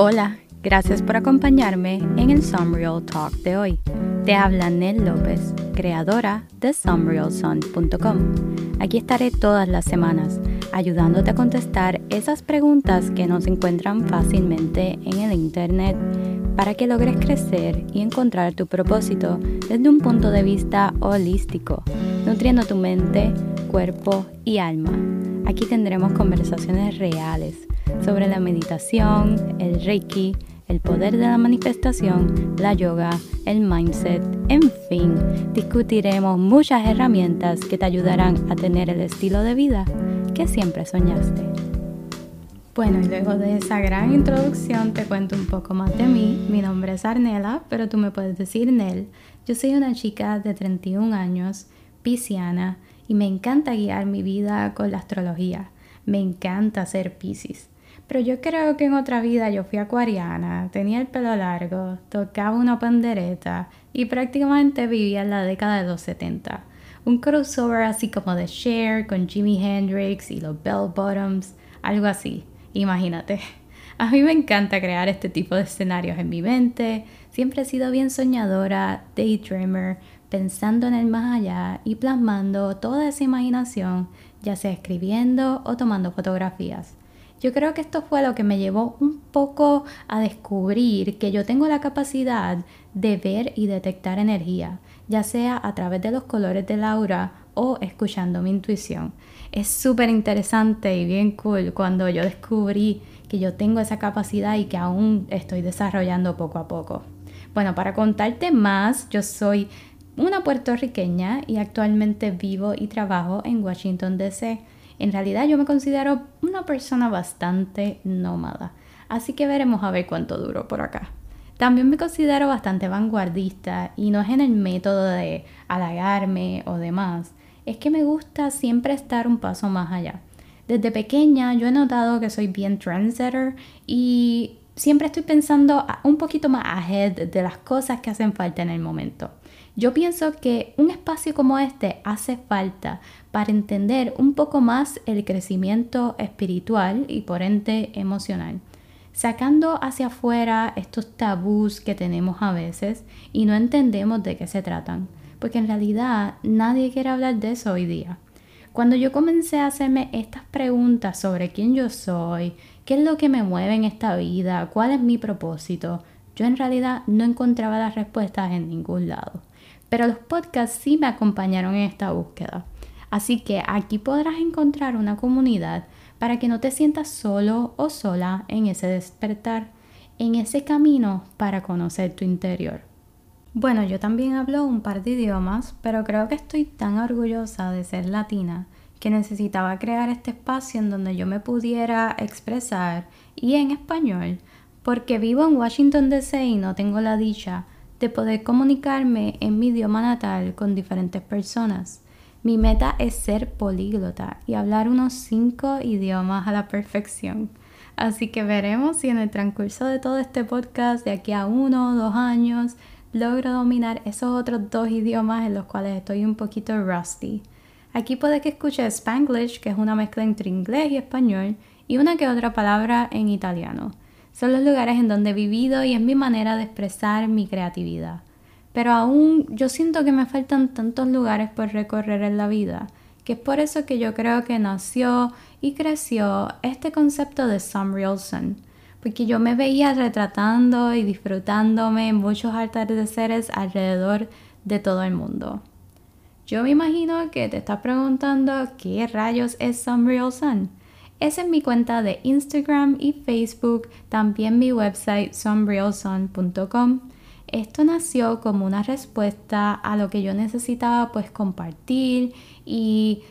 Hola, gracias por acompañarme en el Sunreal Talk de hoy. Te habla Nell López, creadora de sunrealsun.com. Aquí estaré todas las semanas ayudándote a contestar esas preguntas que no se encuentran fácilmente en el Internet para que logres crecer y encontrar tu propósito desde un punto de vista holístico, nutriendo tu mente, cuerpo y alma. Aquí tendremos conversaciones reales sobre la meditación, el reiki, el poder de la manifestación, la yoga, el mindset, en fin, discutiremos muchas herramientas que te ayudarán a tener el estilo de vida que siempre soñaste. Bueno, y luego de esa gran introducción te cuento un poco más de mí. Mi nombre es Arnela, pero tú me puedes decir Nel. Yo soy una chica de 31 años, pisciana, y me encanta guiar mi vida con la astrología. Me encanta ser piscis. Pero yo creo que en otra vida yo fui acuariana, tenía el pelo largo, tocaba una pandereta y prácticamente vivía en la década de los 70. Un crossover así como de Cher con Jimi Hendrix y los Bell Bottoms, algo así, imagínate. A mí me encanta crear este tipo de escenarios en mi mente, siempre he sido bien soñadora, daydreamer, pensando en el más allá y plasmando toda esa imaginación, ya sea escribiendo o tomando fotografías. Yo creo que esto fue lo que me llevó un poco a descubrir que yo tengo la capacidad de ver y detectar energía, ya sea a través de los colores del aura o escuchando mi intuición. Es súper interesante y bien cool cuando yo descubrí que yo tengo esa capacidad y que aún estoy desarrollando poco a poco. Bueno, para contarte más, yo soy una puertorriqueña y actualmente vivo y trabajo en Washington, D.C. En realidad yo me considero una persona bastante nómada, así que veremos a ver cuánto duro por acá. También me considero bastante vanguardista y no es en el método de halagarme o demás, es que me gusta siempre estar un paso más allá. Desde pequeña yo he notado que soy bien trendsetter y siempre estoy pensando un poquito más ahead de las cosas que hacen falta en el momento. Yo pienso que un espacio como este hace falta para entender un poco más el crecimiento espiritual y por ende emocional, sacando hacia afuera estos tabús que tenemos a veces y no entendemos de qué se tratan, porque en realidad nadie quiere hablar de eso hoy día. Cuando yo comencé a hacerme estas preguntas sobre quién yo soy, qué es lo que me mueve en esta vida, cuál es mi propósito, yo en realidad no encontraba las respuestas en ningún lado. Pero los podcasts sí me acompañaron en esta búsqueda. Así que aquí podrás encontrar una comunidad para que no te sientas solo o sola en ese despertar, en ese camino para conocer tu interior. Bueno, yo también hablo un par de idiomas, pero creo que estoy tan orgullosa de ser latina que necesitaba crear este espacio en donde yo me pudiera expresar y en español, porque vivo en Washington DC y no tengo la dicha de poder comunicarme en mi idioma natal con diferentes personas. Mi meta es ser políglota y hablar unos cinco idiomas a la perfección. Así que veremos si en el transcurso de todo este podcast, de aquí a uno o dos años, logro dominar esos otros dos idiomas en los cuales estoy un poquito rusty. Aquí puede que escuche Spanglish, que es una mezcla entre inglés y español, y una que otra palabra en italiano. Son los lugares en donde he vivido y es mi manera de expresar mi creatividad. Pero aún yo siento que me faltan tantos lugares por recorrer en la vida, que es por eso que yo creo que nació y creció este concepto de Sun, porque yo me veía retratando y disfrutándome en muchos atardeceres alrededor de todo el mundo. Yo me imagino que te estás preguntando qué rayos es Real Es mi cuenta de Instagram y Facebook, también mi website sunrealsun.com. Esto nació como una respuesta a lo que yo necesitaba pues compartir y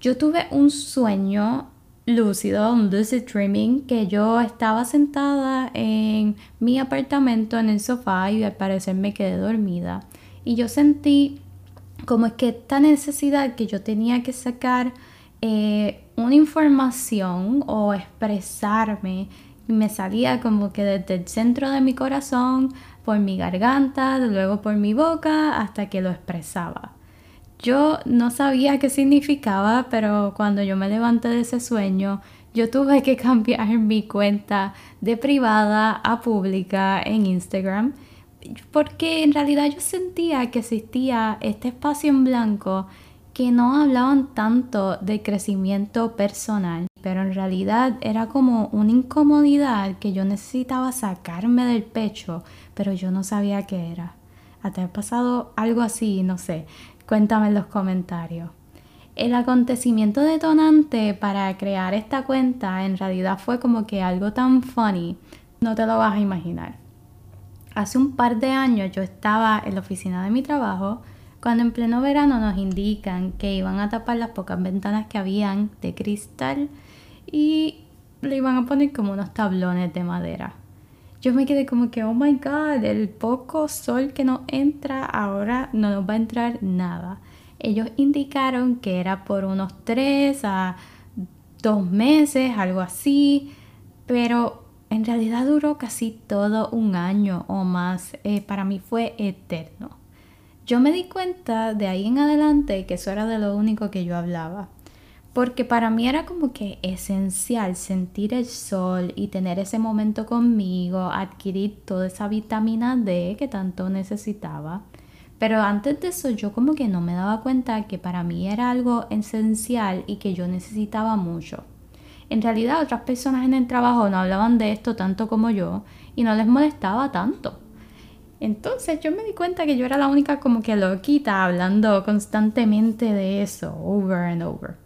yo tuve un sueño lúcido, un lucid dreaming, que yo estaba sentada en mi apartamento en el sofá y al parecer me quedé dormida. Y yo sentí como es que esta necesidad que yo tenía que sacar eh, una información o expresarme me salía como que desde el centro de mi corazón, por mi garganta, luego por mi boca, hasta que lo expresaba. Yo no sabía qué significaba, pero cuando yo me levanté de ese sueño, yo tuve que cambiar mi cuenta de privada a pública en Instagram porque en realidad yo sentía que existía este espacio en blanco que no hablaban tanto de crecimiento personal, pero en realidad era como una incomodidad que yo necesitaba sacarme del pecho, pero yo no sabía qué era. ¿Te ha pasado algo así? No sé. Cuéntame en los comentarios. El acontecimiento detonante para crear esta cuenta en realidad fue como que algo tan funny, no te lo vas a imaginar. Hace un par de años yo estaba en la oficina de mi trabajo cuando en pleno verano nos indican que iban a tapar las pocas ventanas que habían de cristal y le iban a poner como unos tablones de madera. Yo me quedé como que, oh my god, el poco sol que nos entra ahora no nos va a entrar nada. Ellos indicaron que era por unos tres a dos meses, algo así, pero en realidad duró casi todo un año o más. Eh, para mí fue eterno. Yo me di cuenta de ahí en adelante que eso era de lo único que yo hablaba. Porque para mí era como que esencial sentir el sol y tener ese momento conmigo, adquirir toda esa vitamina D que tanto necesitaba. Pero antes de eso yo como que no me daba cuenta que para mí era algo esencial y que yo necesitaba mucho. En realidad otras personas en el trabajo no hablaban de esto tanto como yo y no les molestaba tanto. Entonces yo me di cuenta que yo era la única como que loquita hablando constantemente de eso, over and over.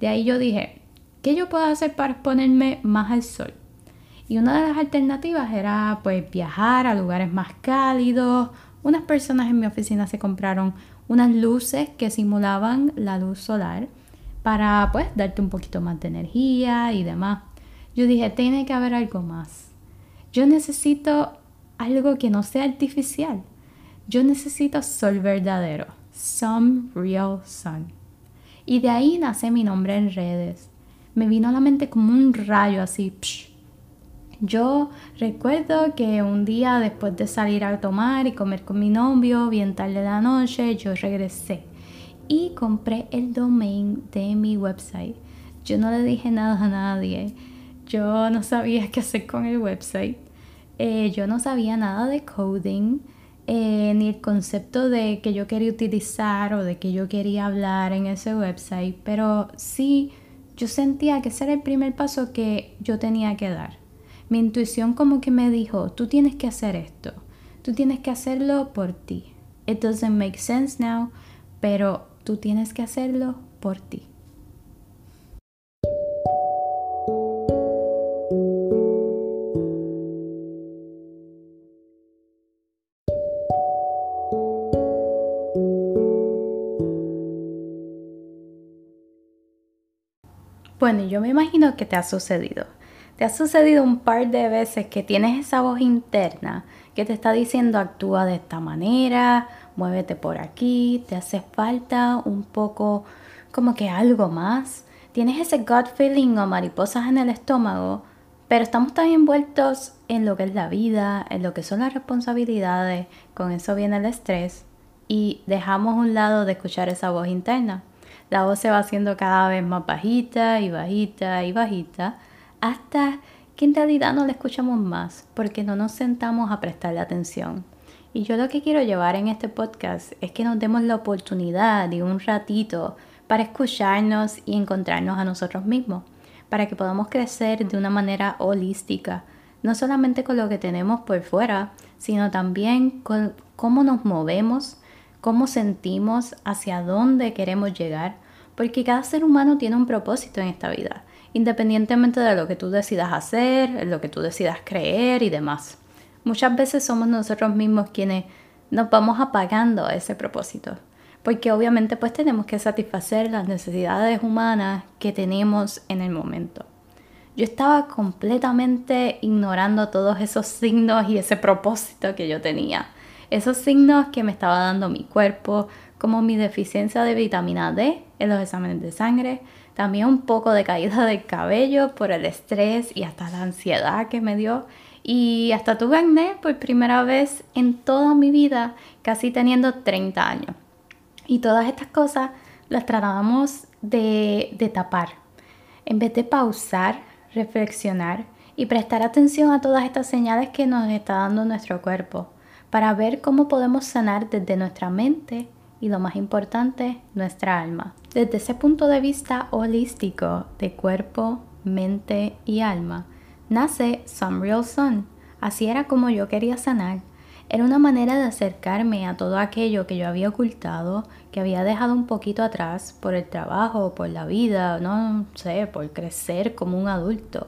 De ahí yo dije, ¿qué yo puedo hacer para exponerme más al sol? Y una de las alternativas era pues viajar a lugares más cálidos. Unas personas en mi oficina se compraron unas luces que simulaban la luz solar para pues darte un poquito más de energía y demás. Yo dije, tiene que haber algo más. Yo necesito algo que no sea artificial. Yo necesito sol verdadero, some real sun. Y de ahí nace mi nombre en redes. Me vino a la mente como un rayo así. Yo recuerdo que un día después de salir a tomar y comer con mi novio, bien tarde de la noche, yo regresé y compré el domain de mi website. Yo no le dije nada a nadie. Yo no sabía qué hacer con el website. Eh, yo no sabía nada de coding, eh, ni el concepto de que yo quería utilizar o de que yo quería hablar en ese website, pero sí yo sentía que ese era el primer paso que yo tenía que dar. Mi intuición como que me dijo, tú tienes que hacer esto, tú tienes que hacerlo por ti. It doesn't make sense now, pero tú tienes que hacerlo por ti. Bueno, yo me imagino que te ha sucedido. Te ha sucedido un par de veces que tienes esa voz interna que te está diciendo actúa de esta manera, muévete por aquí, te hace falta un poco como que algo más. Tienes ese gut feeling o mariposas en el estómago, pero estamos tan envueltos en lo que es la vida, en lo que son las responsabilidades, con eso viene el estrés y dejamos un lado de escuchar esa voz interna la voz se va haciendo cada vez más bajita y bajita y bajita hasta que en realidad no la escuchamos más porque no nos sentamos a prestarle atención. Y yo lo que quiero llevar en este podcast es que nos demos la oportunidad de un ratito para escucharnos y encontrarnos a nosotros mismos, para que podamos crecer de una manera holística, no solamente con lo que tenemos por fuera, sino también con cómo nos movemos, cómo sentimos, hacia dónde queremos llegar, porque cada ser humano tiene un propósito en esta vida, independientemente de lo que tú decidas hacer, lo que tú decidas creer y demás. Muchas veces somos nosotros mismos quienes nos vamos apagando ese propósito, porque obviamente pues tenemos que satisfacer las necesidades humanas que tenemos en el momento. Yo estaba completamente ignorando todos esos signos y ese propósito que yo tenía esos signos que me estaba dando mi cuerpo, como mi deficiencia de vitamina D en los exámenes de sangre, también un poco de caída del cabello por el estrés y hasta la ansiedad que me dio. Y hasta tuve acné por primera vez en toda mi vida, casi teniendo 30 años. Y todas estas cosas las tratábamos de, de tapar. En vez de pausar, reflexionar y prestar atención a todas estas señales que nos está dando nuestro cuerpo, para ver cómo podemos sanar desde nuestra mente y lo más importante, nuestra alma. Desde ese punto de vista holístico de cuerpo, mente y alma, nace Some Real Sun. Así era como yo quería sanar. Era una manera de acercarme a todo aquello que yo había ocultado, que había dejado un poquito atrás por el trabajo, por la vida, no sé, por crecer como un adulto.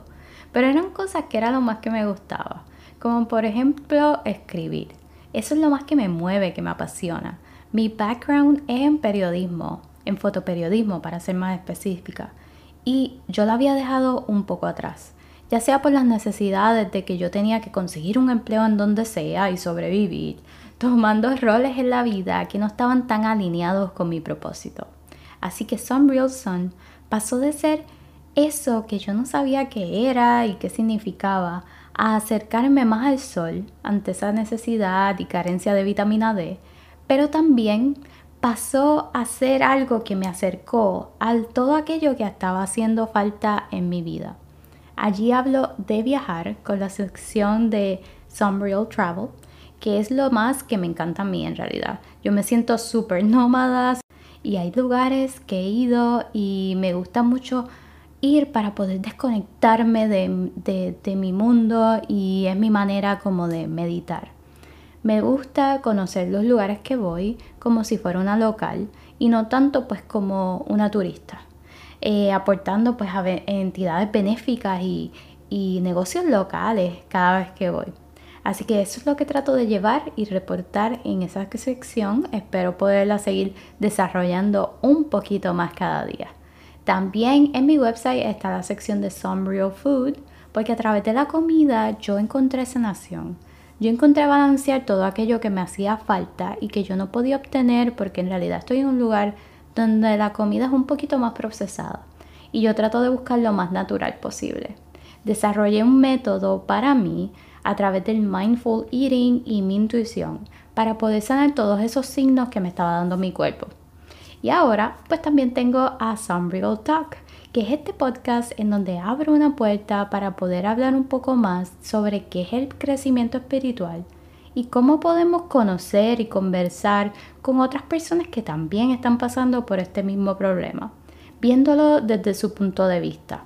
Pero eran cosas que era lo más que me gustaba, como por ejemplo escribir. Eso es lo más que me mueve, que me apasiona. Mi background es en periodismo, en fotoperiodismo para ser más específica, y yo lo había dejado un poco atrás, ya sea por las necesidades de que yo tenía que conseguir un empleo en donde sea y sobrevivir, tomando roles en la vida que no estaban tan alineados con mi propósito. Así que Some Real Sun pasó de ser eso que yo no sabía qué era y qué significaba a acercarme más al sol ante esa necesidad y carencia de vitamina D pero también pasó a ser algo que me acercó a todo aquello que estaba haciendo falta en mi vida. Allí hablo de viajar con la sección de Some Real Travel, que es lo más que me encanta a mí en realidad. Yo me siento súper nómada y hay lugares que he ido y me gusta mucho ir para poder desconectarme de, de mi mundo y es mi manera como de meditar. Me gusta conocer los lugares que voy como si fuera una local y no tanto pues como una turista, eh, aportando pues a entidades benéficas y, y negocios locales cada vez que voy. Así que eso es lo que trato de llevar y reportar en esa sección. Espero poderla seguir desarrollando un poquito más cada día. También en mi website está la sección de Some Real Food, porque a través de la comida yo encontré sanación. Yo encontré balancear todo aquello que me hacía falta y que yo no podía obtener porque en realidad estoy en un lugar donde la comida es un poquito más procesada y yo trato de buscar lo más natural posible. Desarrollé un método para mí a través del mindful eating y mi intuición para poder sanar todos esos signos que me estaba dando mi cuerpo. Y ahora pues también tengo a Some Talk, que es este podcast en donde abro una puerta para poder hablar un poco más sobre qué es el crecimiento espiritual y cómo podemos conocer y conversar con otras personas que también están pasando por este mismo problema, viéndolo desde su punto de vista.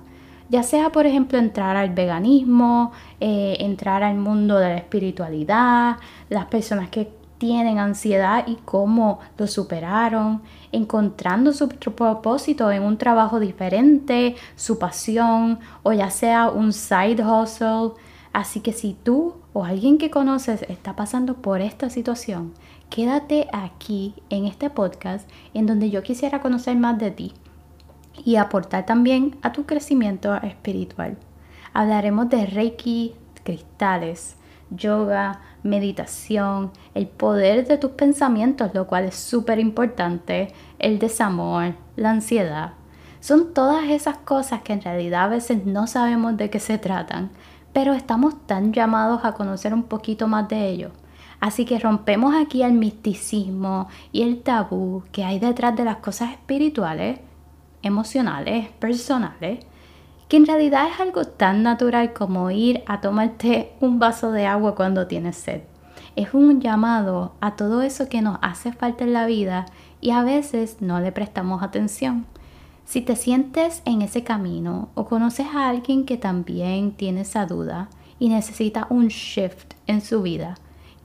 Ya sea, por ejemplo, entrar al veganismo, eh, entrar al mundo de la espiritualidad, las personas que tienen ansiedad y cómo lo superaron, encontrando su propósito en un trabajo diferente, su pasión o ya sea un side hustle. Así que si tú o alguien que conoces está pasando por esta situación, quédate aquí en este podcast en donde yo quisiera conocer más de ti y aportar también a tu crecimiento espiritual. Hablaremos de Reiki, cristales, yoga, meditación, el poder de tus pensamientos, lo cual es súper importante, el desamor, la ansiedad. Son todas esas cosas que en realidad a veces no sabemos de qué se tratan, pero estamos tan llamados a conocer un poquito más de ello. Así que rompemos aquí el misticismo y el tabú que hay detrás de las cosas espirituales, emocionales, personales, que en realidad es algo tan natural como ir a tomarte un vaso de agua cuando tienes sed. Es un llamado a todo eso que nos hace falta en la vida y a veces no le prestamos atención. Si te sientes en ese camino o conoces a alguien que también tiene esa duda y necesita un shift en su vida,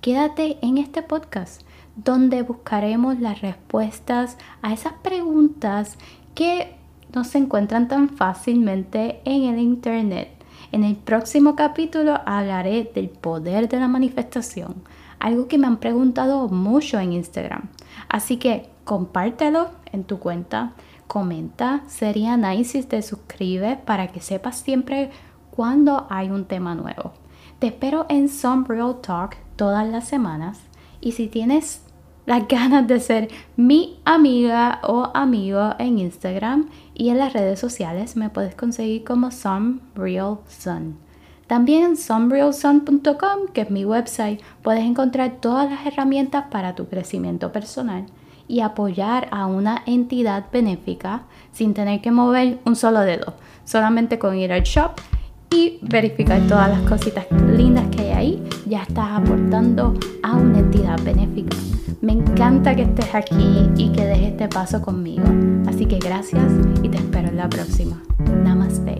quédate en este podcast donde buscaremos las respuestas a esas preguntas que no se encuentran tan fácilmente en el Internet. En el próximo capítulo hablaré del poder de la manifestación, algo que me han preguntado mucho en Instagram. Así que compártelo en tu cuenta, comenta, sería nice si te suscribes para que sepas siempre cuando hay un tema nuevo. Te espero en Some Real Talk todas las semanas y si tienes las ganas de ser mi amiga o amigo en Instagram y en las redes sociales me puedes conseguir como Some Real Sun. También en somerealsun.com, que es mi website, puedes encontrar todas las herramientas para tu crecimiento personal y apoyar a una entidad benéfica sin tener que mover un solo dedo, solamente con ir al shop y verificar todas las cositas lindas que hay ahí, ya estás aportando a una entidad benéfica. Me encanta que estés aquí y que des este paso conmigo. Así que gracias y te espero en la próxima. Namaste.